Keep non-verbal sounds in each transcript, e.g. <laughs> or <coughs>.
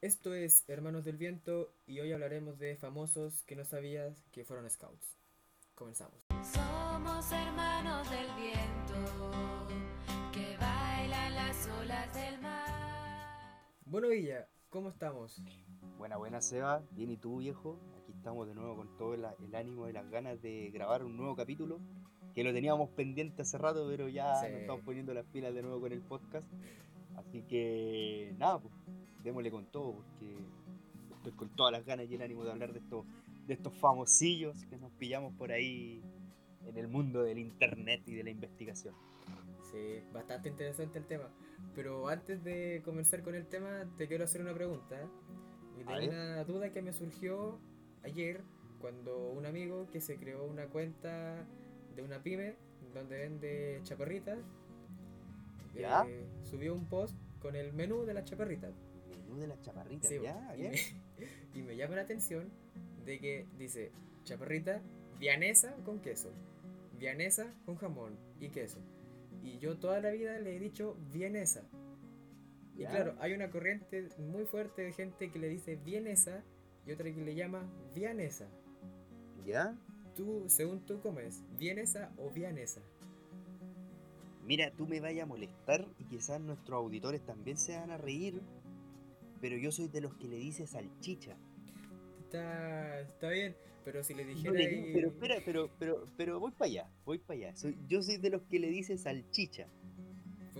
Esto es Hermanos del Viento y hoy hablaremos de famosos que no sabías que fueron scouts. Comenzamos. Somos hermanos del viento que bailan las olas del mar. Bueno, Villa, ¿cómo estamos? Buena, buena, Seba. Bien, ¿y tú, viejo? Aquí estamos de nuevo con todo el, el ánimo y las ganas de grabar un nuevo capítulo. Que lo teníamos pendiente hace rato, pero ya Sí. nos estamos poniendo las pilas de nuevo con el podcast. Así que, nada, pues, démosle con todo, porque estoy con todas las ganas y el ánimo de hablar de estos, de estos famosillos que nos pillamos por ahí en el mundo del internet y de la investigación. Sí, bastante interesante el tema. Pero antes de comenzar con el tema, te quiero hacer una pregunta. Y A de ver. una duda que me surgió ayer cuando un amigo que se creó una cuenta de una pyme donde vende chaparritas ¿Ya? eh, subió un post con el menú de las chaparritas. De las chaparritas, Sí, ya, y, ya. me, <laughs> y me llama la atención de que dice chaparrita vianesa con queso, vianesa con jamón y queso. Y yo toda la vida le he dicho vienesa. Y Ya. claro, hay una corriente muy fuerte de gente que le dice vienesa y otra que le llama vianesa. ¿Ya? Tú, según tú comes, vienesa o vianesa. Mira, tú me vayas a molestar y quizás nuestros auditores también se van a reír, pero yo soy de los que le dice salchicha. Está, está bien, pero si le No dijera... le digo- y- pero espera, pero, pero, pero voy para allá, voy para allá. Soy, yo soy de los que le dice salchicha.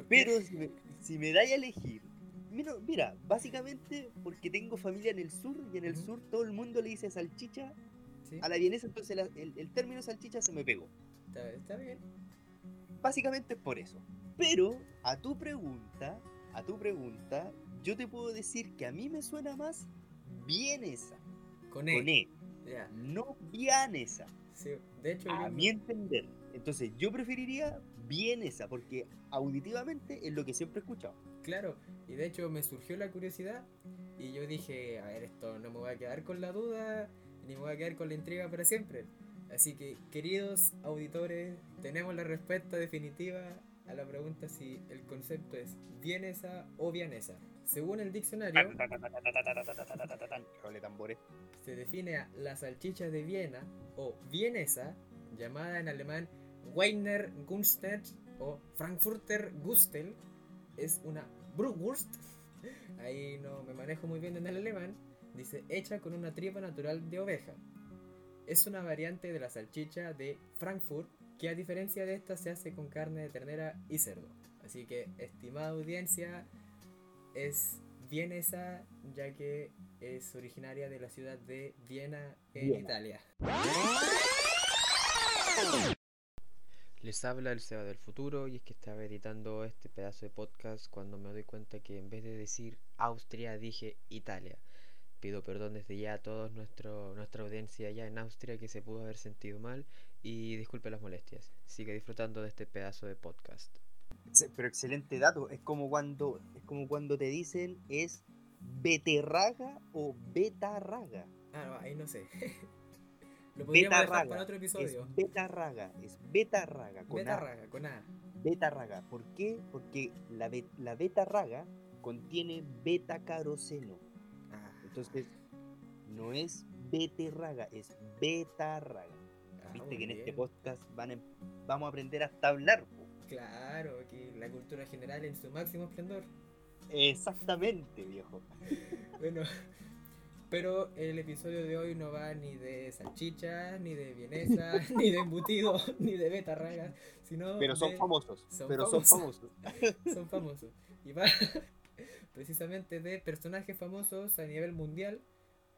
Pero si me, si me dais a elegir, mira, mira, básicamente porque tengo familia en el sur y en el sur todo el mundo le dice salchicha Sí, a la vienesa, entonces la- el, el término salchicha se me pegó. está, está bien. Básicamente es por eso. Pero a tu pregunta, a tu pregunta, yo te puedo decir que a mí me suena más vienesa, Con E. con E, no vianesa, sí, de hecho... a mi entender. Entonces yo preferiría vienesa, porque auditivamente es lo que siempre he escuchado. Claro, y de hecho me surgió la curiosidad y yo dije, a ver, esto no me voy a quedar con la duda, ni me voy a quedar con la intriga para siempre. Así que, queridos auditores, tenemos la respuesta definitiva a la pregunta si el concepto es vienesa o vianesa. Según el diccionario, se define a la salchicha de Viena o vienesa, llamada en alemán Weiner Gunstedt o Frankfurter Gustel, es una Brugwurst, <laughs> ahí no me manejo muy bien en el alemán, dice hecha con una tripa natural de oveja. Es una variante de la salchicha de Frankfurt que a diferencia de esta se hace con carne de ternera y cerdo. Así que, estimada audiencia, es vienesa ya que es originaria de la ciudad de Viena en Viena. Italia. Les habla el Seba del futuro y es que estaba editando este pedazo de podcast cuando me doy cuenta que en vez de decir Austria dije Italia. Pido perdón desde ya a toda nuestra audiencia allá en Austria que se pudo haber sentido mal y disculpe las molestias. Sigue disfrutando de este pedazo de podcast. Pero excelente dato. Es como cuando, es como cuando te dicen es beterraga o betarraga. Ah, no, ahí no sé. <laughs> Lo podríamos dejar Betarraga. para otro episodio. Es betarraga. Es betarraga. Con A. Betarraga, con A. Betarraga. ¿Por qué? Porque la, be- la betarraga contiene betacaroceno. Ah, Entonces, no es beterraga, es betarraga. Viste que en este podcast van a- vamos a aprender hasta hablar. po. Claro, aquí la cultura general en su máximo esplendor. Exactamente, viejo. <laughs> Bueno, pero el episodio de hoy no va ni de salchichas, ni de vienesa, <laughs> ni de embutido, <laughs> ni de betarragas, sino Pero son de- famosos. son pero son famosos. son famosos. Y va precisamente de personajes famosos a nivel mundial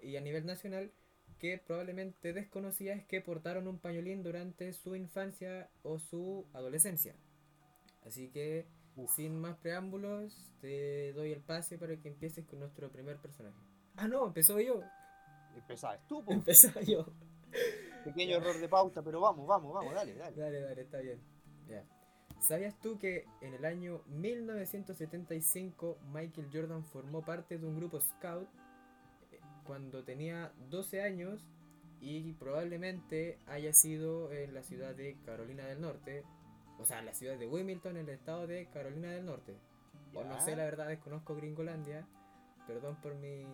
y a nivel nacional que probablemente desconocías que portaron un pañolín durante su infancia o su adolescencia. Así que, Uf. sin más preámbulos, te doy el pase para que empieces con nuestro primer personaje. Ah, no, empezó yo. Empezabas tú, po. Empezó yo. Pequeño error de pauta, pero vamos, vamos, vamos, dale, dale. Dale, dale, está bien. Ya. ¿Sabías tú que en el año 1975 Michael Jordan formó parte de un grupo scout cuando tenía 12 años y probablemente haya sido en la ciudad de Carolina del Norte, o sea, en la ciudad de Wilmington, en el estado de Carolina del Norte. O no sé, la verdad, desconozco Gringolandia, Perdón por mi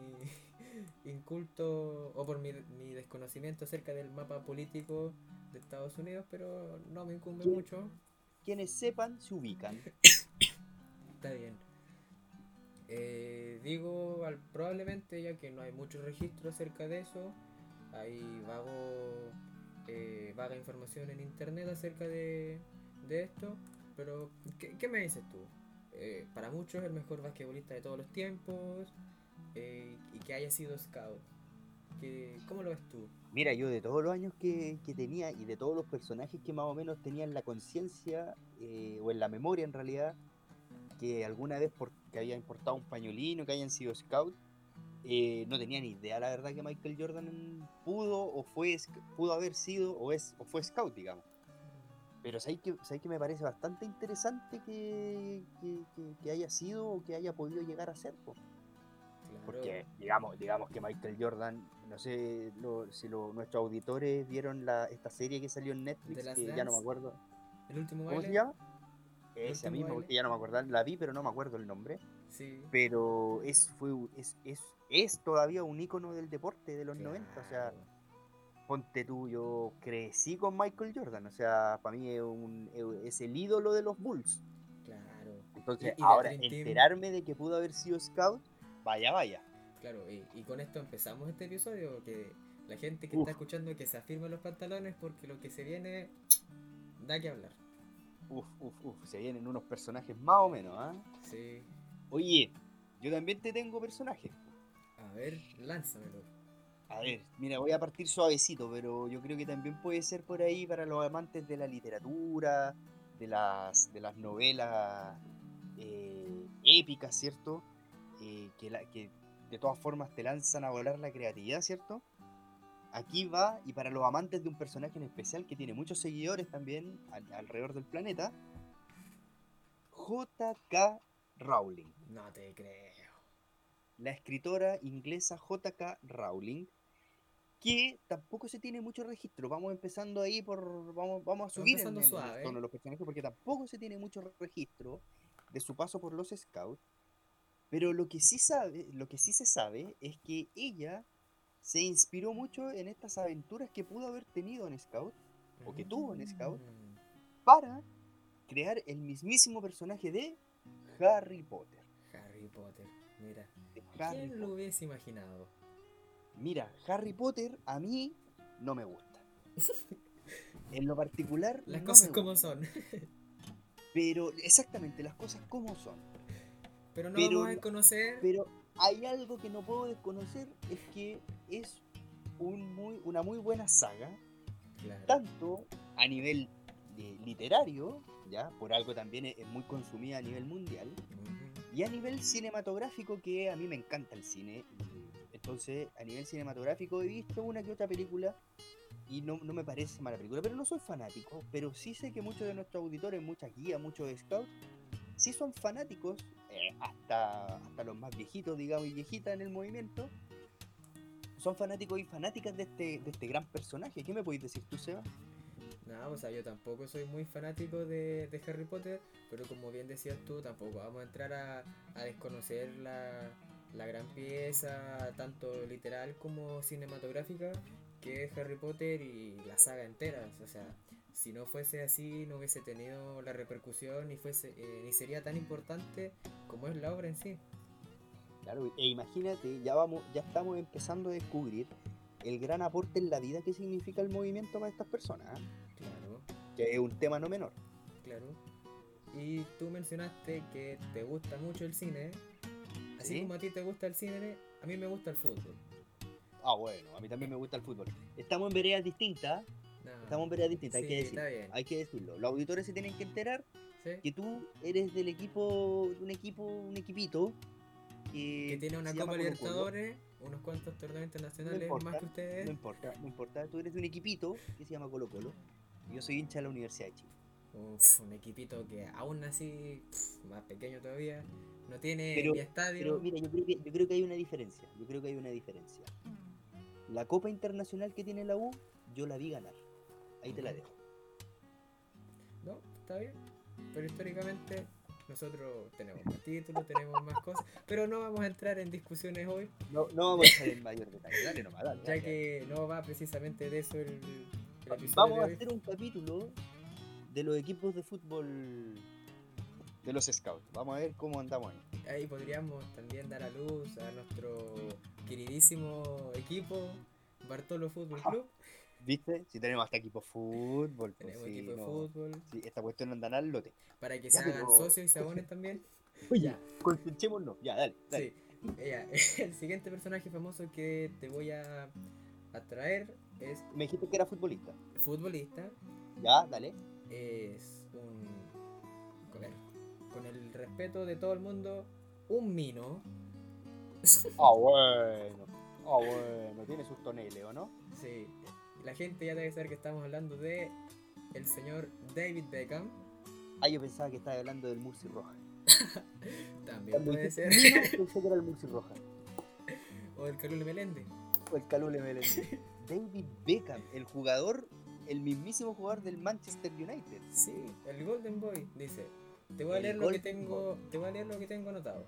<laughs> inculto o por mi, mi desconocimiento acerca del mapa político de Estados Unidos, pero no me incumbe mucho. Quienes sepan, se ubican. <coughs> Está bien. Eh, digo, probablemente ya que no hay mucho registro acerca de eso, hay vago, eh, vaga información en internet acerca de, de esto, pero ¿qué, qué me dices tú? Eh, para muchos el mejor basquetbolista de todos los tiempos eh, y que haya sido scout. ¿Qué- ¿Cómo lo ves tú? Mira, yo de todos los años que, que tenía y de todos los personajes que más o menos tenía en la conciencia eh, o en la memoria en realidad, que alguna vez por, que había importado un pañolino, que hayan sido scout, eh, no tenía ni idea la verdad que Michael Jordan pudo o fue pudo haber sido o es o fue scout, digamos. Pero sabéis que, sabéis que me parece bastante interesante que, que- que- que haya sido o que haya podido llegar a ser. po. Claro, Porque digamos, digamos que Michael Jordan, no sé lo- si lo- nuestros auditores vieron la, esta serie que salió en Netflix, que ya no me acuerdo. el último ¿Cómo baile. se llama? ¿El Esa misma, porque ya no me acuerdo, la vi pero no me acuerdo el nombre. Sí. Pero es, fue, es, es, es todavía un ícono del deporte de los 90, o sea, claro. ponte tú, yo crecí con Michael Jordan, o sea, para mí es, un, es el ídolo de los Bulls. Claro. Entonces, y del ahora, enterarme de que pudo haber sido scout, vaya, vaya. Claro, y, y con esto empezamos este episodio, que la gente que Uf. está escuchando que se afirme los pantalones porque lo que se viene da que hablar. Uf, uf, uf, se vienen unos personajes más o menos, ¿ah? Sí. Oye, yo también te tengo personajes. A ver, lánzamelo. A ver, mira, voy a partir suavecito, pero yo creo que también puede ser por ahí para los amantes de la literatura, de las, de las novelas eh, épicas, ¿cierto? Eh, que, la- que de todas formas te lanzan a volar la creatividad, ¿cierto? Aquí va, y para los amantes de un personaje en especial que tiene muchos seguidores también al- alrededor del planeta, J.K. Rowling. No te creo. la escritora inglesa J.K. Rowling, que tampoco se tiene mucho registro. Vamos empezando ahí por. Vamos, vamos a subir en, en suave. tono de los personajes porque tampoco se tiene mucho registro de su paso por los Scouts. Pero lo que sí sabe, lo que sí se sabe es que ella se inspiró mucho en estas aventuras que pudo haber tenido en Scout o que tuvo en Scout Mm, para crear el mismísimo personaje de Harry Potter. Harry Potter, mira. Harry ¿Quién lo hubiese imaginado? Mira, Harry Potter a mí no me gusta. En lo particular, Las no cosas me como gusta. son. Pero exactamente, las cosas como son. Pero no Pero vamos a no- conocer. Pero hay algo que no puedo desconocer, es que es un muy, una muy buena saga, Claro. tanto a nivel eh, literario, ya por algo también es, es muy consumida a nivel mundial, y a nivel cinematográfico, que a mí me encanta el cine. Entonces, a nivel cinematográfico he visto una que otra película y no, no me parece mala película, pero no soy fanático. Pero sí sé que muchos de nuestros auditores, muchas guías, muchos scouts, sí son fanáticos, eh, hasta, hasta los más viejitos, digamos, y viejitas en el movimiento, son fanáticos y fanáticas de este, de este gran personaje. ¿Qué me podéis decir tú, Seba? No, o sea, yo tampoco soy muy fanático de, de Harry Potter, pero como bien decías tú, tampoco vamos a entrar a, a desconocer la, la gran pieza, tanto literal como cinematográfica, que es Harry Potter y la saga entera. O sea, si no fuese así, no hubiese tenido la repercusión ni, fuese, eh, ni sería tan importante como es la obra en sí. Claro, e imagínate, ya vamos, ya estamos empezando a descubrir el gran aporte en la vida que significa el movimiento para estas personas, ¿ah? Claro, que es un tema no menor. claro. Y tú mencionaste que te gusta mucho el cine. Así Sí. como a ti te gusta el cine, a mí me gusta el fútbol. Ah, bueno, a mí también me gusta el fútbol. Estamos en veredas distintas, No, estamos en veredas distintas, hay que decir. está bien. Hay que decirlo. Los auditores se tienen que enterar ¿sí? que tú eres del equipo, de un equipo, un equipito que, Que tiene una Copa. Libertadores, unos cuantos torneos internacionales importa, más que ustedes. No importa, no importa. Tú eres de un equipito que se llama Colo Colo. Yo soy hincha de la Universidad de Chile. Uf, un equipito que aún así, más pequeño todavía, no tiene Pero- ni estadio. Pero mira, yo creo, que, yo creo que hay una diferencia. Yo creo que hay una diferencia. La Copa Internacional que tiene la U, yo la vi ganar. Ahí te la dejo. No, está bien. Pero históricamente, nosotros tenemos más títulos, tenemos más cosas, pero no vamos a entrar en discusiones hoy, No, no vamos a entrar en mayor detalle. Dale nomás, dale. ya que no va precisamente de eso el, el episodio Vamos de a hoy. hacer un capítulo de los equipos de fútbol de los scouts. Vamos a ver cómo andamos ahí. Ahí podríamos también dar a luz a nuestro queridísimo equipo, Bartolo Fútbol Club. <laughs> ¿Viste? Si tenemos hasta equipo fútbol. pues Tenemos sí, equipo de no. fútbol, Sí, esta cuestión no anda al lote. para que Ya, se hagan pero- socios y se abonen también. <laughs> Oye, concentrémonos. Ya, dale. dale. Sí, ya, <laughs> el siguiente personaje famoso que te voy a, a traer es Me dijiste que era futbolista. futbolista, Ya, dale. es un... a ver, con el respeto de todo el mundo, un mino. Ah, bueno. Ah, bueno. Tiene sus toneles, ¿o no? Sí, la gente ya debe saber que estamos hablando de el señor David Beckham. Ah, yo pensaba que estaba hablando del Murci Roja. <laughs> También Cuando puede ser. Pensé que era el Murci Roja. o el Calule Meléndez. O el Calule Meléndez. <laughs> David Beckham, el jugador, el mismísimo jugador del Manchester United. Sí, el Golden Boy dice. Te voy a El leer lo que tengo, te voy a leer lo que tengo anotado.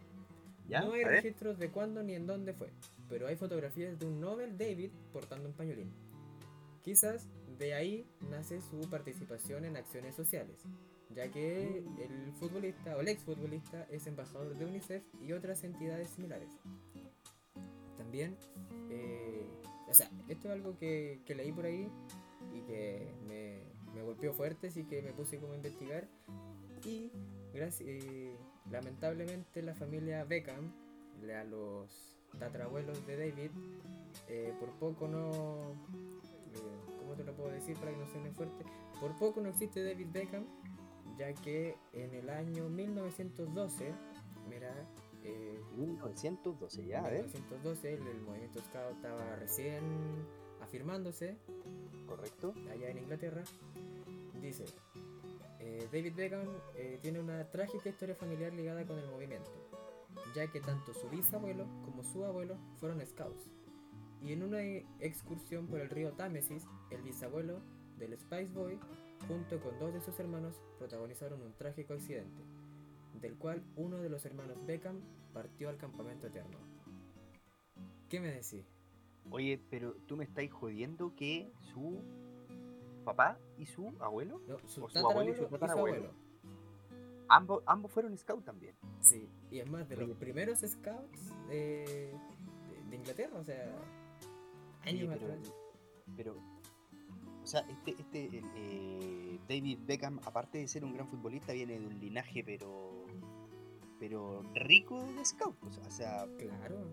¿Ya? No hay registros de cuándo ni en dónde fue, pero hay fotografías de un Nobel David portando un pañolín. Quizás de ahí nace su participación en acciones sociales, ya que el futbolista o el exfutbolista es embajador de UNICEF y otras entidades similares. También, eh, o sea, esto es algo que, leí por ahí y que me, golpeó fuerte, así que me puse como a investigar. Y eh, lamentablemente la familia Beckham, a los tatarabuelos de David, eh, por poco no... ¿Cómo te lo puedo decir para que no suene fuerte? Por poco no existe David Beckham, ya que en el año 1912, mira, eh, 1912, ya, a ver. 1912 el, el movimiento Scout estaba recién afirmándose Correcto. allá en Inglaterra, dice, eh, David Beckham eh, tiene una trágica historia familiar ligada con el movimiento, ya que tanto su bisabuelo como su abuelo fueron scouts. Y en una excursión por el río Támesis, el bisabuelo del Spice Boy, junto con dos de sus hermanos, protagonizaron un trágico accidente, del cual uno de los hermanos Beckham partió al campamento eterno. ¿Qué me decís? Oye, pero tú me estáis jodiendo que su papá y su abuelo, No, su O su abuelo y su tatarabuelo y su tatarabuelo. abuelo. ambos, ambos fueron scout también. Sí, y es más, de los Oye. primeros scouts de, de, de Inglaterra, o sea, años pero, atrás. pero, o sea, este, este el, eh, David Beckham, aparte de ser un gran futbolista, viene de un linaje, pero, pero rico de scout, o sea, Claro,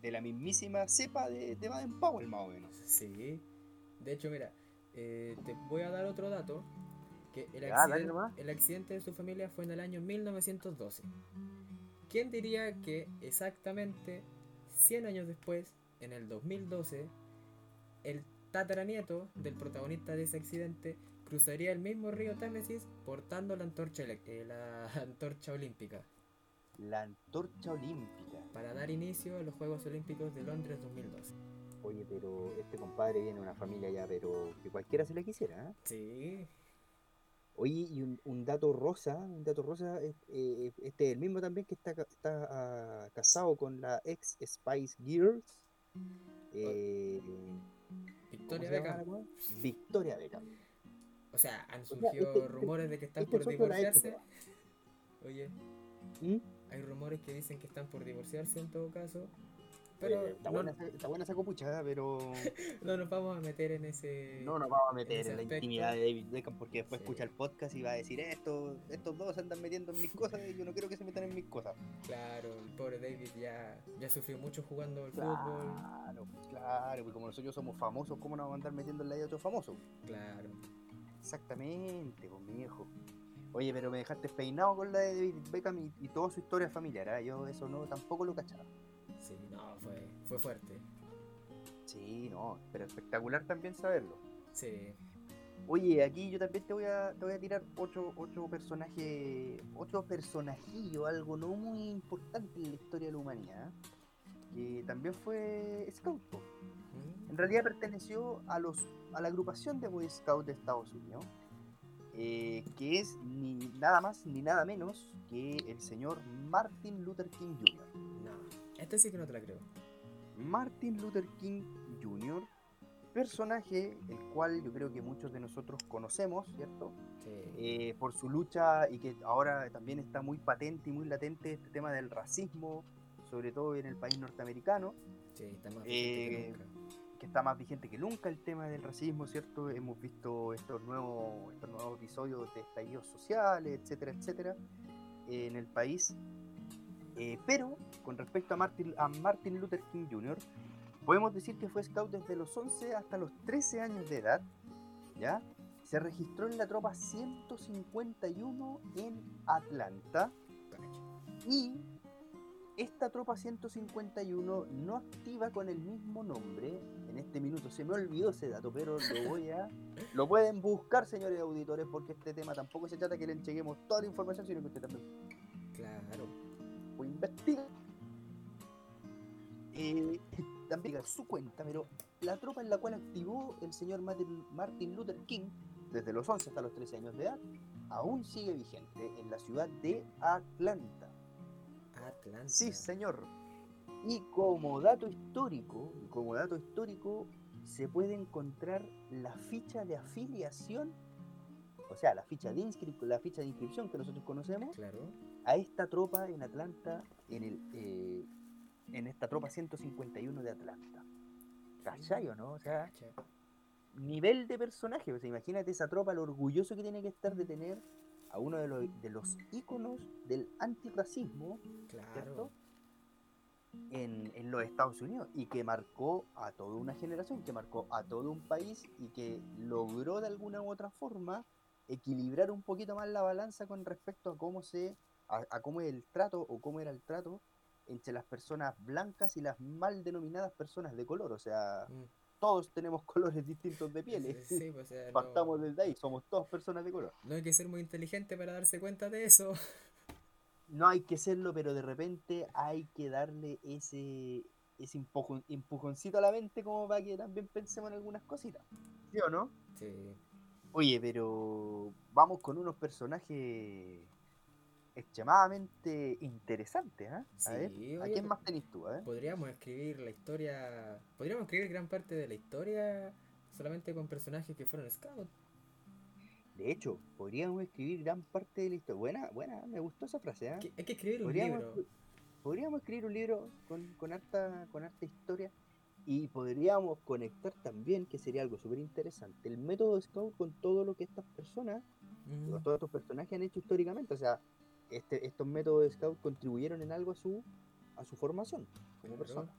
de la mismísima cepa de, de Baden Powell, más o menos. sí. De hecho, mira, eh, te voy a dar otro dato. Que el, Ya, accidente, el accidente de su familia fue en el año 1912. ¿Quién diría que exactamente 100 años después, en el 2012, el tataranieto del protagonista de ese accidente cruzaría el mismo río Támesis portando la antorcha, eh, la <laughs> antorcha olímpica? La antorcha olímpica. para dar inicio a los Juegos Olímpicos de Londres 2012. Oye, pero este compadre viene de una familia ya, pero que cualquiera se le quisiera, ¿eh? Sí, Oye, y un, un dato rosa, un dato rosa, es- eh, este es el mismo también que está, está ah, casado con la ex Spice Girls. Eh, Victoria ¿cómo se llama Beckham. Victoria Beckham. O sea, han sea, surgido este- rumores de que están este por divorciarse. Oye, ¿Mm? hay rumores que dicen que están por divorciarse en todo caso. Pero Oye, está, no, buena, está buena esa copucha, pero <laughs> no nos vamos a meter en ese. no nos vamos a meter en la intimidad de David Beckham porque después Sí. escucha el podcast y va a decir esto, estos dos se andan metiendo en mis <laughs> cosas y yo no quiero que se metan en mis cosas. Claro, el pobre David ya, ya sufrió mucho jugando al fútbol. Claro, claro, porque como nosotros somos famosos, ¿cómo nos vamos a andar metiendo en la vida de otros famosos? Claro. Exactamente, pues mi viejo. Oye, pero me dejaste peinado con la de David Beckham y, y toda su historia familiar, ¿ah? Yo eso no tampoco lo cachaba. Fue, fuerte. Sí, no, pero espectacular también saberlo. Sí. Oye, aquí yo también te voy a, te voy a tirar otro, otro personaje, otro personajillo, algo no muy importante en la historia de la humanidad, que también fue Scout. Mm, En realidad perteneció a los a la agrupación de Boy Scouts de Estados Unidos. eh, que es ni nada más ni nada menos que el señor Martin Luther King Jr. No, este sí que no te la creo. Martin Luther King Jr., personaje el cual yo creo que muchos de nosotros conocemos, ¿cierto? Sí. Eh, por su lucha y que ahora también está muy patente y muy latente este tema del racismo, sobre todo en el país norteamericano, sí, está más que eh, nunca. que está más vigente que nunca el tema del racismo, ¿cierto? Hemos visto estos nuevos, estos nuevos episodios de estallidos sociales, etcétera, etcétera, en el país. Eh, pero con respecto a Martin, a Martin Luther King Jr., podemos decir que fue scout desde los 11 hasta los 13 años de edad, ¿ya? Se registró en la tropa 151 en Atlanta y esta tropa 151 no activa con el mismo nombre. En este minuto se me olvidó ese dato, pero lo voy a. <laughs> Lo pueden buscar, señores auditores, porque este tema tampoco se trata que le entreguemos toda la información, sino que usted también Claro. Puede investigar. Eh, también su cuenta, pero la tropa en la cual activó el señor Martin, Martin Luther King desde los 11 hasta los 13 años de edad aún sigue vigente en la ciudad de Atlanta. Atlanta. Sí, señor. Y como dato histórico, como dato histórico, se puede encontrar la ficha de afiliación, o sea, la ficha de, inscri- la ficha de inscripción que nosotros conocemos, Claro. A esta tropa en Atlanta, en, el, eh, en esta tropa 151 de Atlanta. ¿Cachai o no? O sea, nivel de personaje. O sea, imagínate esa tropa, lo orgulloso que tiene que estar de tener a uno de los, de los íconos del antirracismo, Claro. ¿cierto? En, en los Estados Unidos y que marcó a toda una generación, que marcó a todo un país y que logró de alguna u otra forma equilibrar un poquito más la balanza con respecto a cómo se a, a cómo es el trato o cómo era el trato entre las personas blancas y las mal denominadas personas de color. O sea, Mm. todos tenemos <laughs> colores distintos de pieles. Sí, pues, o sea, <laughs> no- Partamos desde ahí, somos todos personas de color. No hay que ser muy inteligente para darse cuenta de eso. <laughs> No hay que serlo, pero de repente hay que darle ese, ese empujón- empujoncito a la mente como para que también pensemos en algunas cositas. ¿Sí o no? Sí. Oye, pero vamos con unos personajes extremadamente interesantes. A ver, Sí, ¿a quién más tenés tú, eh? Podríamos escribir la historia. Podríamos escribir gran parte de la historia solamente con personajes que fueron scouts. De hecho, podríamos escribir gran parte de la historia. Buena, buena, me gustó esa frase. Que- Hay que escribir un Podríamos, libro. podríamos escribir un libro con, con, harta, con harta historia y podríamos conectar también, que sería algo súper interesante, el método Scout con todo lo que estas personas, Mm, todos estos personajes han hecho históricamente. O sea, este, estos métodos Scout contribuyeron en algo a su, a su formación como Claro. persona.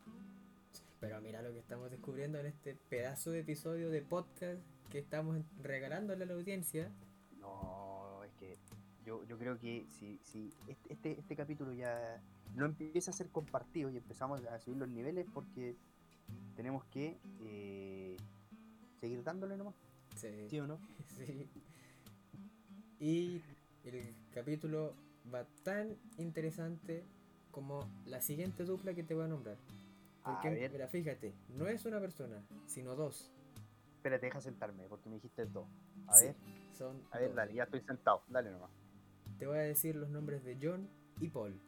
Pero mira lo que estamos descubriendo en este pedazo de episodio de podcast que estamos regalándole a la audiencia. No, es que yo, yo creo que si, si este, este, este capítulo ya no empieza a ser compartido y empezamos a subir los niveles porque tenemos que eh, seguir dándole nomás, Sí. ¿sí o no? <laughs> Sí. Y el capítulo va tan interesante como la siguiente dupla que te voy a nombrar. A Porque, ver. mira, fíjate, no es una persona, sino dos. Espérate, deja sentarme porque me dijiste dos. A Sí, ver, Son a ver, dos. dale, ya estoy sentado, dale nomás. Te voy a decir los nombres de John y Paul.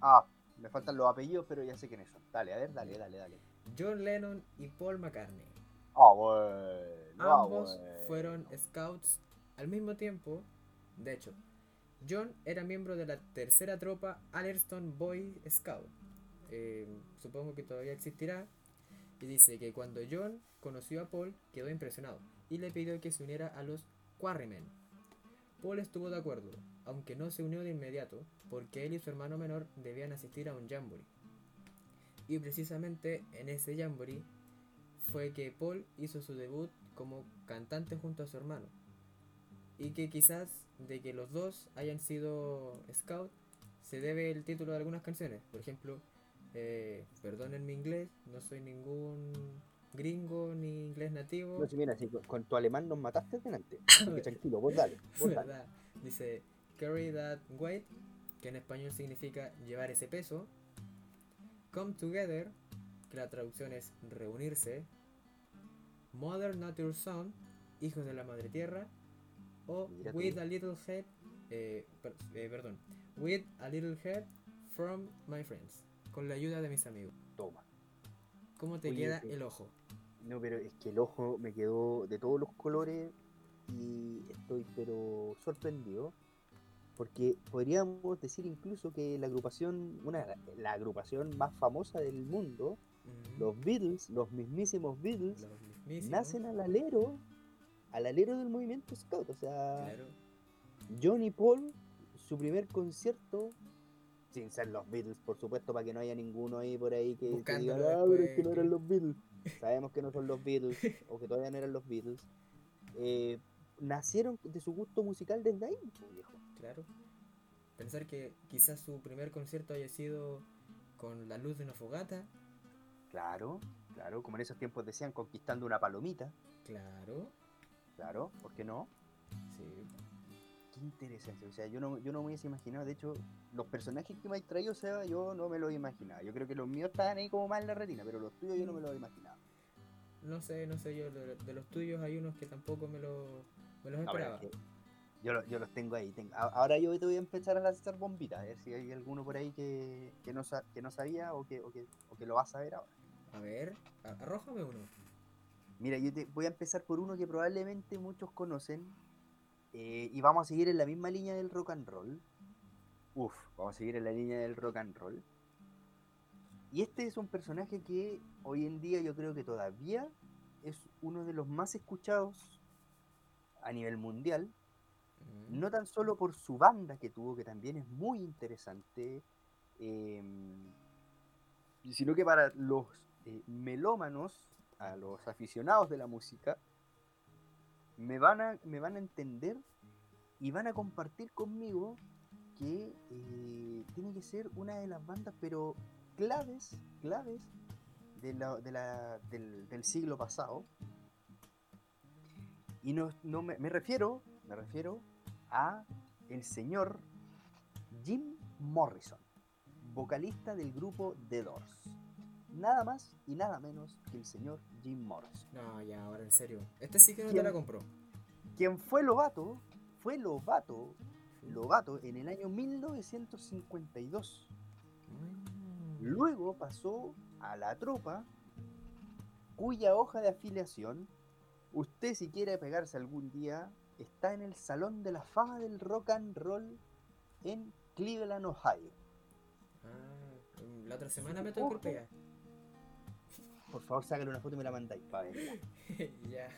Ah, me faltan los apellidos, pero ya sé quiénes son. Dale, a ver, dale, dale, dale. John Lennon y Paul McCartney. Ah, bueno. ah, Ambos bueno. fueron scouts al mismo tiempo. De hecho, John era miembro de la tercera tropa Allerton Boy Scout. Eh, supongo que todavía existirá. Y dice que cuando John conoció a Paul quedó impresionado y le pidió que se uniera a los Quarrymen. Paul estuvo de acuerdo, aunque no se unió de inmediato, porque él y su hermano menor debían asistir a un jamboree. Y precisamente en ese jamboree fue que Paul hizo su debut como cantante junto a su hermano. Y que quizás de que los dos hayan sido scout se debe el título de algunas canciones. Por ejemplo, eh, perdonen mi inglés, no soy ningún gringo ni inglés nativo. No, si mira, si con, tu alemán nos mataste delante. <laughs> Tranquilo, vos dale, <laughs> vos dale. ¿verdad? Dice carry that weight, que en español significa llevar ese peso. Come together, que la traducción es reunirse. Mother Nature Son, hijos de la madre tierra. O Mira tú. With a Little Head, eh, per- eh, perdón, With a Little Head from My Friends, con la ayuda de mis amigos. Toma. ¿Cómo te Oye, queda el ojo? No, pero es que el ojo me quedó de todos los colores y estoy pero sorprendido porque podríamos decir incluso que la agrupación, una la agrupación más famosa del mundo, los Beatles, los mismísimos Beatles, los mismísimos, nacen al alero, al alero del movimiento scout, o sea, Claro, John y Paul, su primer concierto, sin ser los Beatles, por supuesto, para que no haya ninguno ahí por ahí que, diga, ah, pero es que no eran que-". los Beatles. <laughs> Sabemos que no son los Beatles, o que todavía no eran los Beatles. Eh, nacieron de su gusto musical desde ahí, pues, viejo. claro. Pensar que quizás su primer concierto haya sido con la luz de una fogata, Claro, claro, como en esos tiempos decían, conquistando una palomita, claro, claro, ¿por qué no? sí. Qué interesante, o sea, yo no, yo no me hubiese imaginado, de hecho, los personajes que me has traído, Seba, yo no me los imaginaba. Yo creo que los míos estaban ahí como más en la retina, pero los tuyos yo no me los imaginaba. No sé, no sé yo, de, de los tuyos hay unos que tampoco me, lo, me los esperaba. es que yo, lo- yo los tengo ahí. tengo- ahora yo te voy a empezar a lanzar bombitas, a ver si hay alguno por ahí que, que, no, que no sabía o que, o, que, o que lo vas a ver ahora. A ver, arrójame uno. Mira, yo te voy a empezar por uno que probablemente muchos conocen eh, y vamos a seguir en la misma línea del rock and roll. Uf, vamos a seguir en la línea del rock and roll. Y este es un personaje que hoy en día yo creo que todavía es uno de los más escuchados a nivel mundial. Mm, no tan solo por su banda que tuvo, que también es muy interesante, em, sino que para los eh, melómanos, a los aficionados de la música, me van a, me van a entender y van a compartir conmigo que eh, tiene que ser una de las bandas, pero claves, claves de la- de la- del, del siglo pasado. Y no, no me, me refiero, me refiero a el señor Jim Morrison, vocalista del grupo The Doors. Nada más y nada menos que el señor Jim Morrison. No, ya, ahora en serio. Este sí que no te la compró. Quien fue Lobato, fue Lobato, Lobato en el año 1952. Mm, Luego pasó a la tropa, cuya hoja de afiliación, usted si quiere pegarse algún día, está en el Salón de la Fama del Rock and Roll en Cleveland, Ohio. Ah, la otra semana me tocó el Ojo. Por favor, sácale una foto y me la mandáis para verla. <laughs> ya.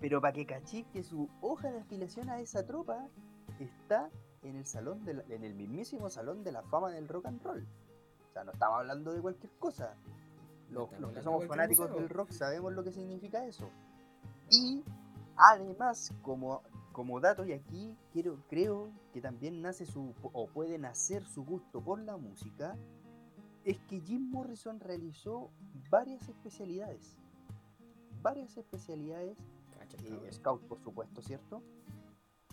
Pero para que cachis que su hoja de afiliación a esa tropa está en el salón de la- en el mismísimo salón de la fama del rock and roll. O sea, no estamos hablando de cualquier cosa. Los, los que somos fanáticos museo. del rock sabemos lo que significa eso. Y además, como, como dato, y aquí quiero, creo que también nace su, o puede nacer su gusto por la música, es que Jim Morrison realizó varias especialidades. Varias especialidades eh, scout, por supuesto, ¿cierto?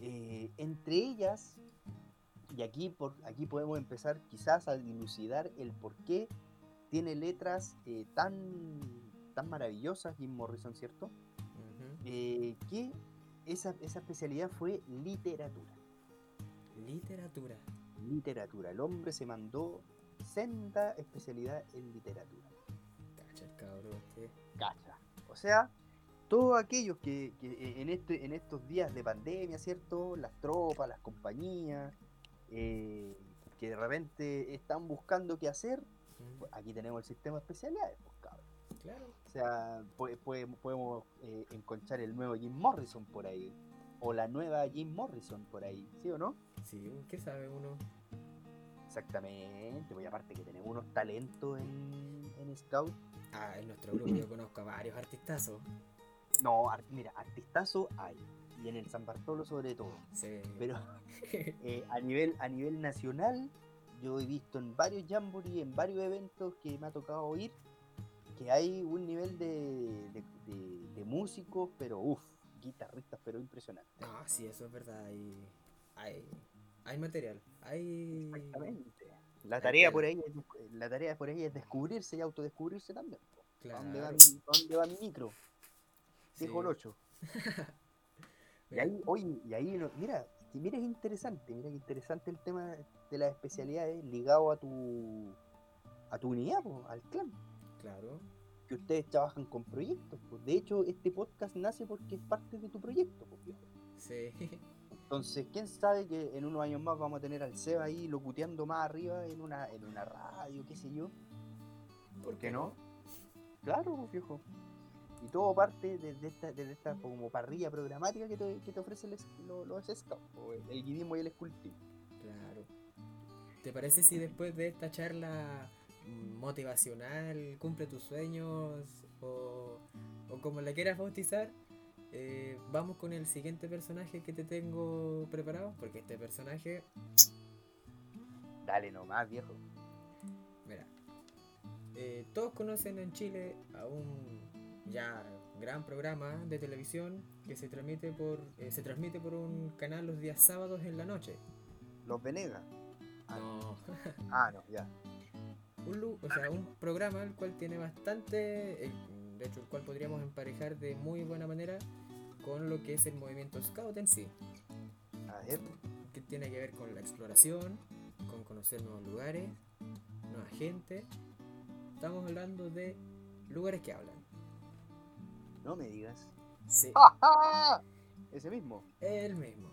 Eh, entre ellas, y aquí, por, aquí podemos empezar quizás a dilucidar el por qué tiene letras eh, tan, tan maravillosas Jim Morrison, ¿cierto? Que esa, esa especialidad fue literatura. Literatura. Literatura. El hombre se mandó senda especialidad en literatura. Cacha, el cabrón. este. Cacha. O sea, todos aquellos que, que en, este, en estos días de pandemia, ¿cierto? Las tropas, las compañías, eh, que de repente están buscando qué hacer, pues aquí tenemos el sistema de especialidades, pues, cabrón. Claro. O sea, podemos eh, encontrar el nuevo Jim Morrison por ahí, o la nueva Jim Morrison por ahí, ¿sí o no? Sí, ¿qué sabe uno? Exactamente, pues aparte que tenemos unos talentos en, en Scout. Ah, en nuestro grupo yo conozco a varios artistazos. No, ar- mira, artistazo hay, y en el San Bartolo sobre todo. Sí. Pero <laughs> eh, a, nivel, a nivel nacional, yo he visto en varios jamboree, en varios eventos que me ha tocado oír, que hay un nivel de, de, de- de músicos, pero uff, guitarristas, pero impresionante. No, sí, eso es verdad. Hay, hay, hay material. Hay. Exactamente. La Hay tarea, por ahí es, la tarea por ahí es descubrirse y autodescubrirse también. po. ¿Pa' dónde, va Claro. mi, dónde va mi micro? Sí. Dijo el 8. <laughs> Y ahí, oye, y ahí, no- mira, mira es interesante, mira que interesante el tema de las especialidades ligado a tu a tu unidad, po, al clan, Claro. que ustedes trabajan con proyectos. pues. De hecho, este podcast nace porque es parte de tu proyecto, viejo. Sí. <laughs> Entonces, quién sabe que en unos años más vamos a tener al Seba ahí locuteando más arriba en una, en una radio, qué sé yo. ¿Por qué no? Claro, viejo. Y todo parte desde esta, desde esta como parrilla programática que te, que te ofrecen los, los scouts, el, el guidismo y el escultismo. Claro. ¿Te parece si después de esta charla motivacional, cumple tus sueños o, o como la quieras bautizar, eh, vamos con el siguiente personaje que te tengo preparado? Porque este personaje, Dale nomás, viejo. mira, eh, todos conocen en Chile a un ya gran programa de televisión que se transmite por eh, se transmite por un canal los días sábados en la noche. Los Venegas. Ah, No. <laughs> Ah, no, ya. un, lu- o sea, un programa el cual tiene bastante, de hecho el cual podríamos emparejar de muy buena manera con lo que es el movimiento scout en sí, A ver, que tiene que ver con la exploración, con conocer nuevos lugares, nueva gente. Estamos hablando de lugares que hablan. no me digas. Sí. <laughs> Ese mismo, el mismo.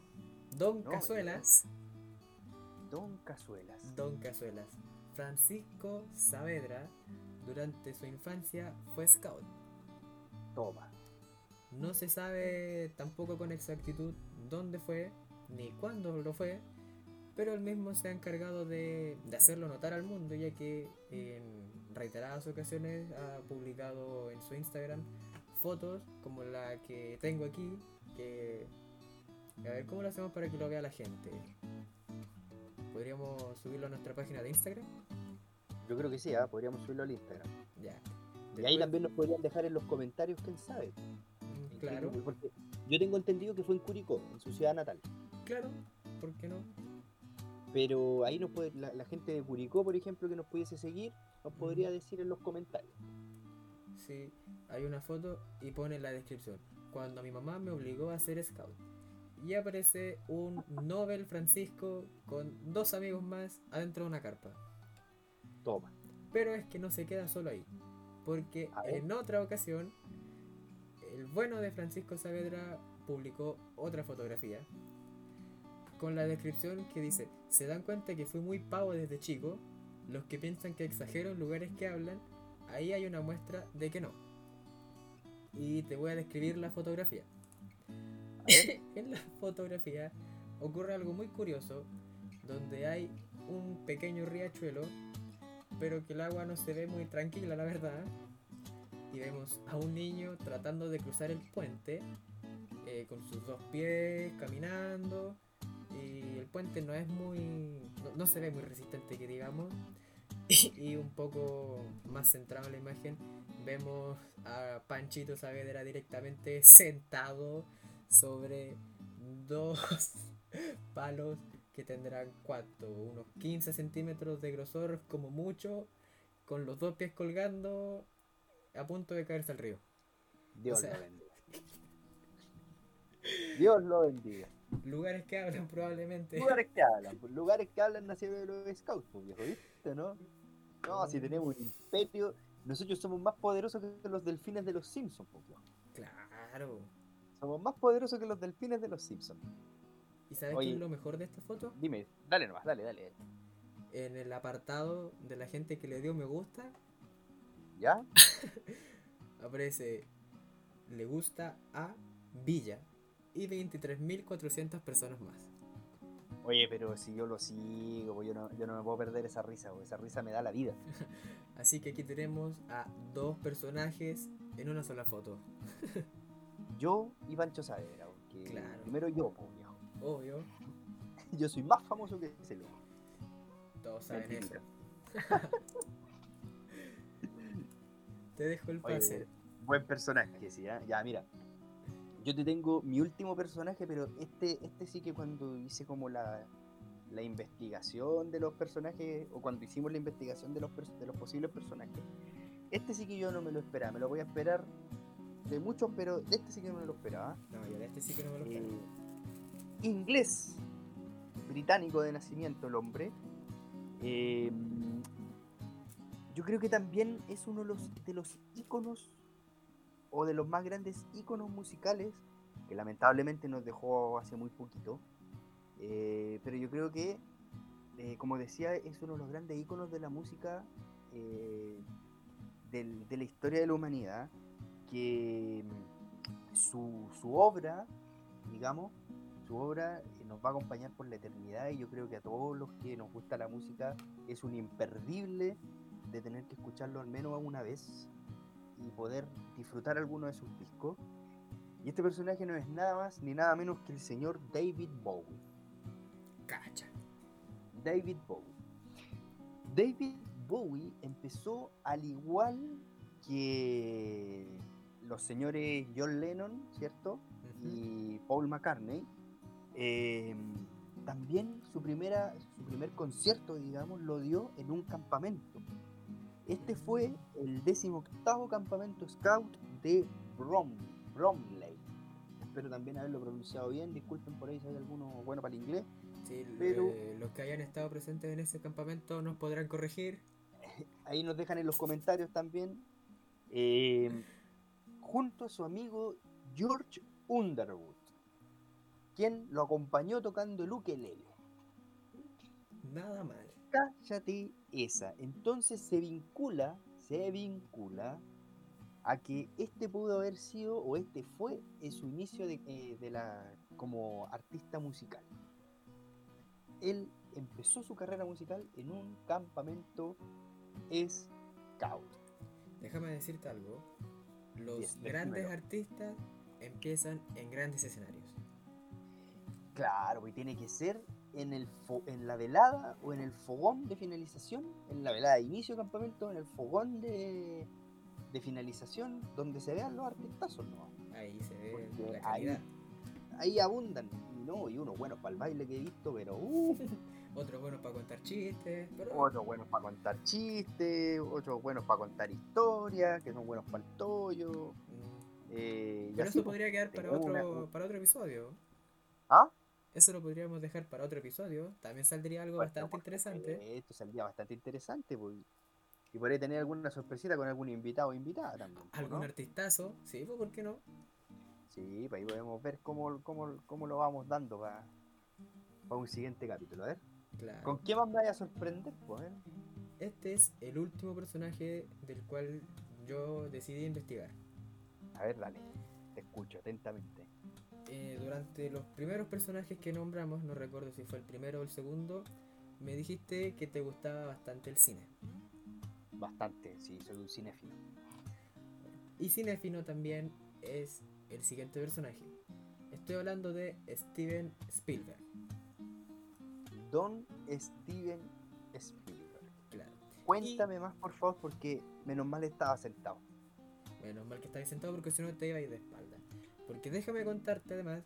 Don No, Cazuelas, Don Cazuelas. Don Cazuelas. Francisco Saavedra, durante su infancia fue scout. Toma. No se sabe tampoco con exactitud dónde fue ni cuándo lo fue, pero él mismo se ha encargado de, de hacerlo notar al mundo, ya que en reiteradas ocasiones ha publicado en su Instagram fotos como la que tengo aquí, que a ver cómo lo hacemos para que lo vea la gente. ¿Podríamos subirlo a nuestra página de Instagram? Yo creo que sí, ah, podríamos subirlo al Instagram. Ya. Y ahí también nos podrían dejar en los comentarios, quién sabe. Claro, porque yo tengo entendido que fue en Curicó, en su ciudad natal. claro, ¿por qué no? Pero ahí nos puede, la, la gente de Curicó, por ejemplo, que nos pudiese seguir, nos podría decir en los comentarios. Sí, hay una foto y pone en la descripción. Cuando mi mamá me obligó a ser scout. Y aparece un Nobel Francisco con dos amigos más adentro de una carpa. Toma. Pero es que no se queda solo ahí. Porque en otra ocasión, el bueno de Francisco Saavedra publicó otra fotografía. Con la descripción que dice, se dan cuenta que fui muy pavo desde chico. Los que piensan que exagero en lugares que hablan, ahí hay una muestra de que no. Y te voy a describir la fotografía. A <laughs> ver, en la fotografía ocurre algo muy curioso, donde hay un pequeño riachuelo, pero que el agua no se ve muy tranquila, la verdad. Y vemos a un niño tratando de cruzar el puente, eh, con sus dos pies, caminando. Y el puente no es muy. no, no se ve muy resistente, que digamos. <laughs> Y, un poco más centrado en la imagen, vemos a Panchito Saavedra directamente sentado sobre dos <laughs> palos que tendrán cuánto, unos 15 centímetros de grosor como mucho, con los dos pies colgando a punto de caerse al río. Dios O sea- lo bendiga. Dios lo bendiga. Lugares que hablan probablemente. Lugares que hablan, pues, lugares que hablan nacieron de los scouts, pues viejo, ¿viste, no? No, si tenemos un imperio, nosotros somos más poderosos que los delfines de los Simpsons, pues viejo. Claro. Somos más poderosos que los delfines de los Simpsons. ¿Y sabes Oye. qué es lo mejor de esta foto? Dime, dale nomás, dale, dale. En el apartado de la gente que le dio me gusta, ¿Ya? <laughs> aparece le gusta a Villa y 23.400 personas más. Oye, pero si yo lo sigo, pues yo no, yo no me puedo perder esa risa, pues esa risa me da la vida. <laughs> Así que aquí tenemos a dos personajes en una sola foto. <laughs> Yo y Pancho Saavedra, porque Claro. primero yo, viejo. Obvio, Yo soy más famoso que ese loco. todos saben eso. Te dejo el Oye, pase. Buen personaje, sí, ¿ah? ya mira. Yo te tengo mi último personaje, pero este, este sí que cuando hice como la, la investigación de los personajes, o cuando hicimos la investigación de los, de los posibles personajes, este sí que yo no me lo esperaba, me lo voy a esperar de muchos, pero de este sí que no me lo esperaba. No, yo de este sí que no me lo espero. Eh, inglés, británico de nacimiento el hombre. Eh, yo creo que también es uno de los, de los íconos o de los más grandes íconos musicales que lamentablemente nos dejó hace muy poquito. Eh, pero yo creo que, eh, como decía, es uno de los grandes íconos de la música eh, del- de la historia de la humanidad, que mm, su, su obra, digamos, su obra nos va a acompañar por la eternidad y yo creo que a todos los que nos gusta la música es un imperdible de tener que escucharlo al menos una vez y poder disfrutar alguno de sus discos. Y este personaje no es nada más ni nada menos que el señor David Bowie. Cacha. David Bowie. David Bowie empezó al igual que los señores John Lennon, ¿cierto? Ujú. Y Paul McCartney. eh, también su, primera, su primer concierto, digamos, lo dio en un campamento. Este fue el 18 campamento scout de Brom, Bromley. Espero también haberlo pronunciado bien. Disculpen por ahí si hay alguno bueno para el inglés. Sí, Pero- eh, los que hayan estado presentes en ese campamento nos podrán corregir. <laughs> ahí nos dejan en los comentarios también. Eh, junto a su amigo George Underwood, quien lo acompañó tocando el ukelele. Nada mal. Cállate esa. Entonces se vincula, se vincula a que este pudo haber sido o este fue en su inicio de, eh, de la como artista musical. Él empezó su carrera musical en un campamento scout. Déjame decirte algo. Los Bien, grandes artistas empiezan en grandes escenarios. Claro, y tiene que ser en, el fo- en la velada o en el fogón de finalización, en la velada de inicio de campamento, en el fogón de, de finalización, donde se vean los artistazos, ¿no? Ahí se ve Porque la ahí-. Ahí abundan, y no, y uno bueno para el baile que he visto, pero uh, <laughs> Otro bueno para contar chistes. Pero otros buenos para contar chistes, otros buenos para contar historias, que son buenos para el tollo. Mm, eh, Pero eso podría quedar para tenemos una- otro, para otro episodio. ¿Ah? Eso lo podríamos dejar para otro episodio. También saldría algo Bueno, bastante interesante. Esto saldría bastante interesante, pues. Y podría tener alguna sorpresita con algún invitado o invitada también. pues, Algún ¿no? artistazo. Sí, pues, ¿por qué no? Sí, pues ahí podemos ver cómo, cómo, cómo lo vamos dando para un siguiente capítulo. A ver, Claro. ¿con qué más me vaya a sorprender? Pues. Este es el último personaje del cual yo decidí investigar. A ver, dale, te escucho atentamente. Eh, durante los primeros personajes que nombramos, no recuerdo si fue el primero o el segundo, me dijiste que te gustaba bastante el cine. Bastante, sí, soy un cinéfilo. Y cinéfilo también es el siguiente personaje. Estoy hablando de Steven Spielberg. Don Steven Spielberg. Claro. Cuéntame más, por favor, porque menos mal estaba sentado. Menos mal que estáis sentado porque si no te iba a ir de espalda. Porque déjame contarte además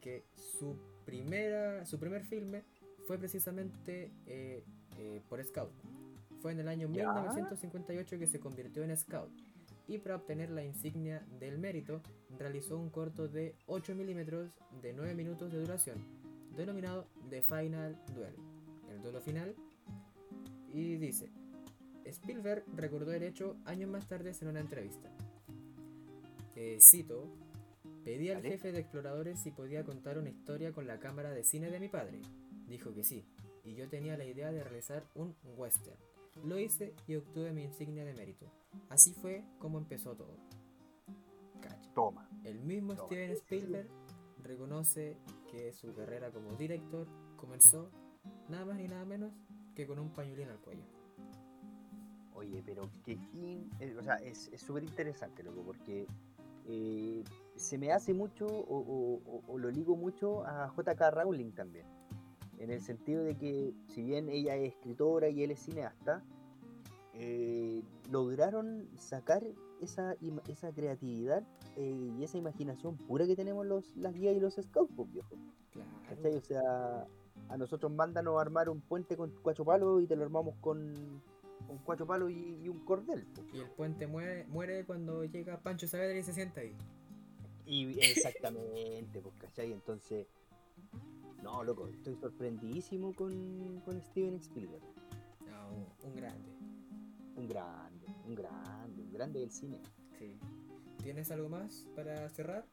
que su primera su primer filme fue precisamente eh, eh, por Scout. Fue en el año ¿Ya? 1958 que se convirtió en Scout. Y para obtener la insignia del mérito, realizó un corto de 8 milímetros de 9 minutos de duración, denominado The Final Duel, el duelo final. Y dice, Spielberg recordó el hecho años más tarde en una entrevista. Eh, cito, pedí al jefe de exploradores si podía contar una historia con la cámara de cine de mi padre. Dijo que sí, y yo tenía la idea de realizar un western. Lo hice y obtuve mi insignia de mérito. Así fue como empezó todo. Cacha. Toma. El mismo Toma. Steven Spielberg reconoce que su carrera como director comenzó nada más ni nada menos que con un pañuelín al cuello. Oye, pero que eh, o sea, es es súper interesante, loco, porque eh, se me hace mucho o, o- o- o lo ligo mucho a JK Rowling también. En el sentido de que, si bien ella es escritora y él es cineasta, eh, lograron sacar esa, esa creatividad eh, y esa imaginación pura que tenemos los, las guías y los scouts, pues, viejo. ¿Cachai? O sea, a nosotros mándanos a armar un puente con cuatro palos y te lo armamos con, con cuatro palos y, y un cordel. po. Y el puente muere, muere cuando llega Pancho Saavedra y se sienta ahí. Y exactamente, pues, ¿cachai? Entonces, no, loco, estoy sorprendidísimo con, con Steven Spielberg. No, un, un grande. Un grande, un grande, un grande del cine. Sí. ¿Tienes algo más para cerrar?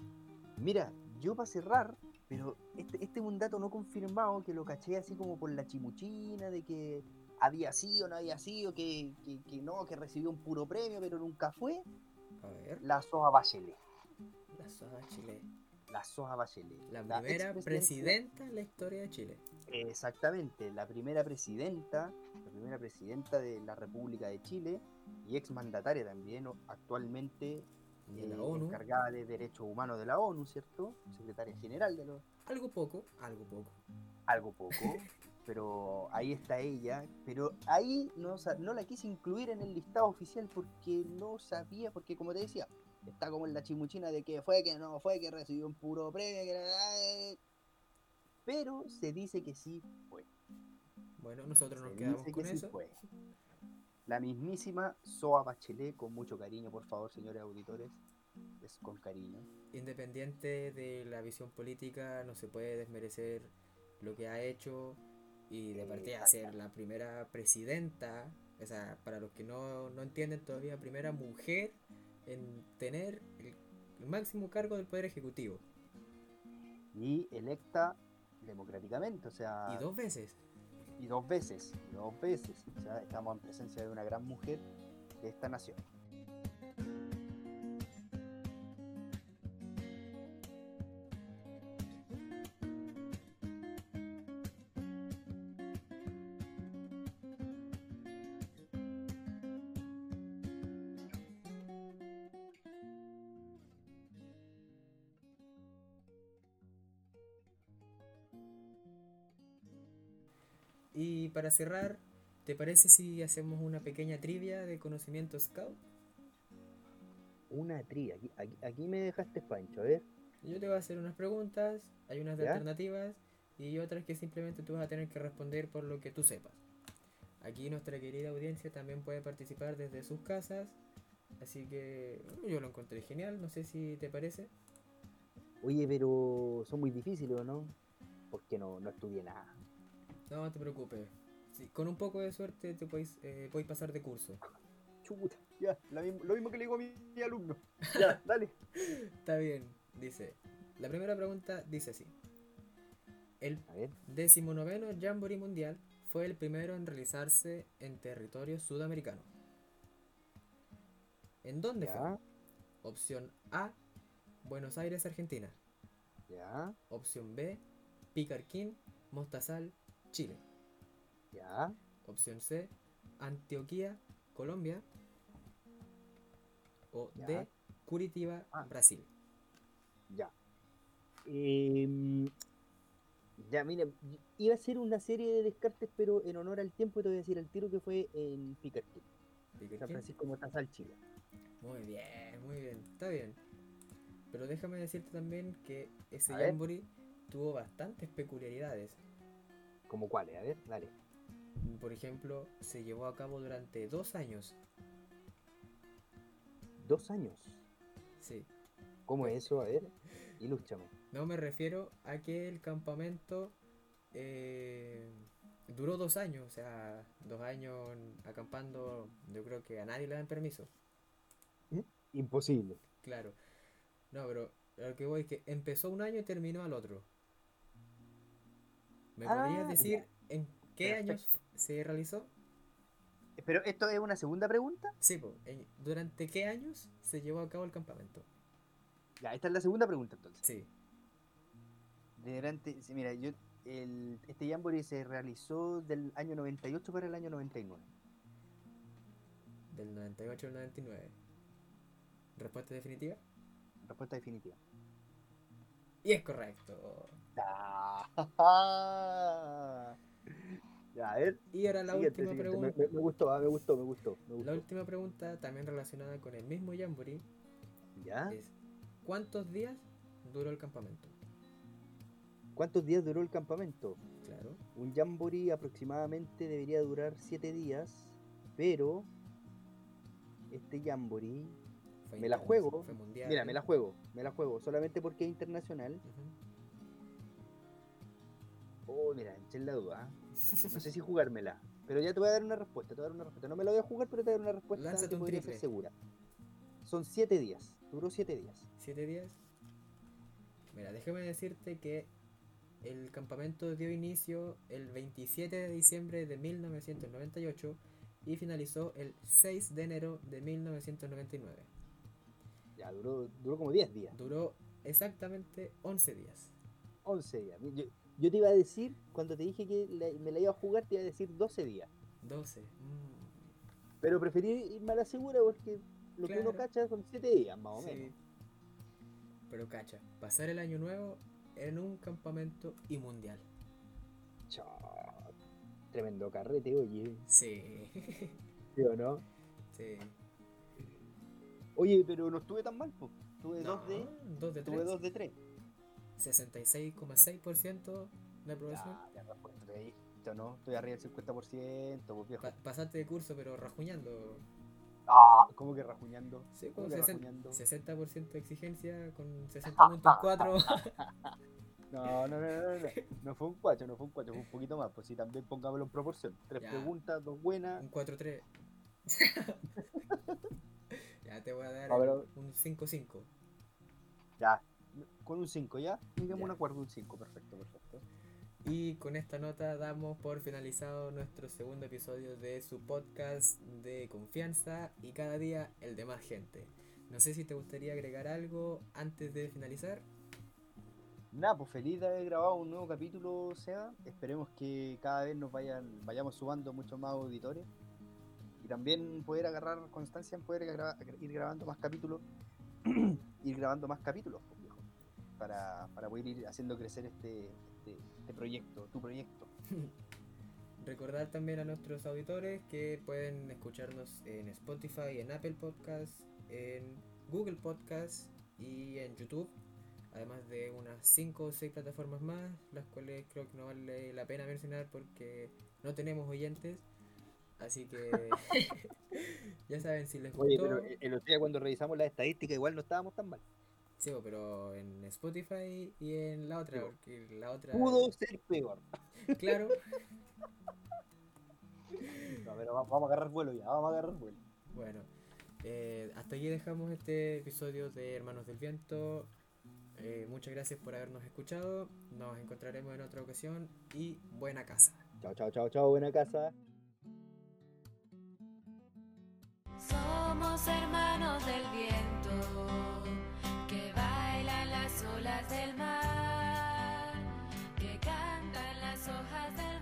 Mira, yo para cerrar, pero este, este es un dato no confirmado que lo caché así como por la chimuchina de que había sido, no había sido, que, que, que no, que recibió un puro premio, pero nunca fue. A ver. La Soja Bachelet. La Soja Chile. La Soja Bachelet. La primera presidenta en la historia de Chile. Exactamente, la primera presidenta, la primera presidenta de la República de Chile y exmandataria también, o- actualmente De eh, la ONU. encargada de derechos humanos de la ONU, ¿cierto? Secretaria general de los Algo poco, algo poco. algo poco, <laughs> pero ahí está ella, pero ahí no, no la quise incluir en el listado oficial porque no sabía, porque como te decía, está como en la chimuchina de que fue, que no fue, que recibió un puro premio, que eh, pero se dice que sí fue. Bueno, nosotros nos quedamos con que sí eso. fue. La mismísima Soa Bachelet, con mucho cariño, por favor, señores auditores, es con cariño. Independiente de la visión política, no se puede desmerecer lo que ha hecho y de partida ser la primera presidenta, o sea, para los que no, no entienden todavía, primera mujer en tener el, máximo cargo del Poder Ejecutivo. Y electa democráticamente, o sea, Y dos veces. y dos veces, y dos veces. O sea, estamos en presencia de una gran mujer de esta nación. Para cerrar, ¿te parece si hacemos una pequeña trivia de conocimiento scout? Una tría, aquí, aquí, aquí me dejaste pancho, a ver. Yo te voy a hacer unas preguntas, hay unas de ¿Ya? alternativas y otras que simplemente tú vas a tener que responder por lo que tú sepas. Aquí nuestra querida audiencia también puede participar desde sus casas, así que yo lo encontré genial, no sé si te parece. Oye, pero son muy difíciles, ¿o no? Porque no, no estudié nada. No te preocupes, Sí, con un poco de suerte te podéis, eh, podéis pasar de curso. Chuta, ya, mismo- lo mismo que le digo a mi, mi alumno. <laughs> Ya, dale. Está bien, dice. La primera pregunta dice así. El decimonoveno Jamboree Mundial fue el primero en realizarse en territorio sudamericano. ¿En dónde fue? Opción A, Buenos Aires, Argentina. ya, Opción B, Picarquín, Mostazal, Chile. Ya. Opción C, Antioquía, Colombia. O Ya. D, Curitiba, Ah. Brasil. Ya. Em, ya, mira, iba a hacer una serie de descartes, pero en honor al tiempo te voy a decir al tiro que fue en Picarquín, San. Francisco Mostazal, Chile. Muy bien, muy bien, está bien. Pero déjame decirte también que ese. Jamboree tuvo bastantes peculiaridades. ¿Como cuáles? A ver, dale. Por ejemplo, se llevó a cabo durante dos años. Dos años. Sí. ¿Cómo es eso? A ver, ilústrame. No me refiero a que el campamento eh, duró dos años. O sea, dos años acampando, yo creo que a nadie le dan permiso. Imposible. Claro. No, pero lo que voy es que empezó un año y terminó al otro. ¿Me Ah, podrías decir ya. en qué años. Se realizó? Pero esto es una segunda pregunta. Sí, po, en- ¿durante qué años se llevó a cabo el campamento? Ya, esta es la segunda pregunta entonces. Sí, Durante, sí, mira, yo, el, este Jamboree se realizó del año 98 para el año 99. del 98 al 99. ¿Respuesta definitiva? Respuesta definitiva. Y es correcto. <laughs> Ah, ya, a ver. Y ahora la siguiente, última siguiente. Pregunta. me- me gustó, ah, me gustó, me gustó, me La última pregunta, también relacionada con el mismo Jamboree, ¿Ya? es ¿cuántos días duró el campamento? ¿Cuántos días duró el campamento? Claro. Un jamboree aproximadamente debería durar 7 días pero este Jamboree, Fue Me la juego. Fue mundial. mira, me la juego, me la juego, solamente porque es internacional. Ujú. Oh, mira, eché la duda. No sé si jugármela, pero ya te voy a dar una respuesta, te voy a dar una respuesta. No me la voy a jugar, pero te voy a dar una respuesta Lánzate que un podría ser segura. Son siete días, duró siete días. ¿Siete días? Mira, déjame decirte que el campamento dio inicio el 27 de diciembre de 1998 y finalizó el 6 de enero de 1999. Ya, duró, duró como 10 días, Duró exactamente 11 días. 11 días. Yo, yo te iba a decir, cuando te dije que la- me la iba a jugar, te iba a decir 12 días. 12. mm, Pero preferí irme a la segura porque lo que uno Claro. cacha son 7 días, más o sí. menos. Pero cacha, pasar el año nuevo en un campamento y mundial. Chao. Tremendo carrete, oye. Sí. ¿Sí o no? sí. Oye, pero no estuve tan mal, pues. Tuve No, 2 de, dos de tuve tres. 2 de 3. 66,6% de aprobación. Ya, ya, pues, estoy, yo no, estoy arriba del 50%, pues viejo. Pa- pasaste de curso, pero rajuñando. Ah, ¿cómo que rajuñando? Sí, ¿Cómo con que 60, rajuñando? 60% de exigencia con 60.4. <laughs> No, no, no, no, no, no fue un 4, no fue un 4, fue un poquito más, pues sí, también pongámoslo en proporción. Tres Ya. preguntas, dos buenas. un 4-3. <laughs> <laughs> ya te voy a dar a ver. un 5-5. Ya, con un 5 ya, digamos Ya. un acuerdo, un 5, perfecto, perfecto. Y con esta nota damos por finalizado nuestro segundo episodio de su podcast de confianza y cada día el de más gente. No sé si te gustaría agregar algo antes de finalizar. Nada, pues feliz de haber grabado un nuevo capítulo, Seba. Esperemos que cada vez nos vayan, vayamos sumando muchos más auditores. Y también poder agarrar constancia en poder gra- ir grabando más capítulos. <clears throat> ir grabando más capítulos, para, para poder ir haciendo crecer este, este, este proyecto, tu proyecto. <laughs> Recordar también a nuestros auditores que pueden escucharnos en Spotify, en Apple Podcasts, en Google Podcasts y en YouTube. Además de unas 5 o 6 plataformas más, las cuales creo que no vale la pena mencionar porque no tenemos oyentes. Así que <laughs> <laughs> ya saben, si les gustó. Oye, pero el otro día cuando revisamos las estadísticas igual no estábamos tan mal. Sí, pero en Spotify y en la otra, porque la otra. Pudo ser peor. <laughs> Claro. No, pero va- vamos a agarrar vuelo ya, vamos a agarrar vuelo. Bueno, eh, hasta aquí dejamos este episodio de Hermanos del Viento. Eh, muchas gracias por habernos escuchado. Nos encontraremos en otra ocasión y buena casa. Chao, chao, chao, chao, buena casa. Somos hermanos que bailan las olas del mar, que cantan las hojas del mar.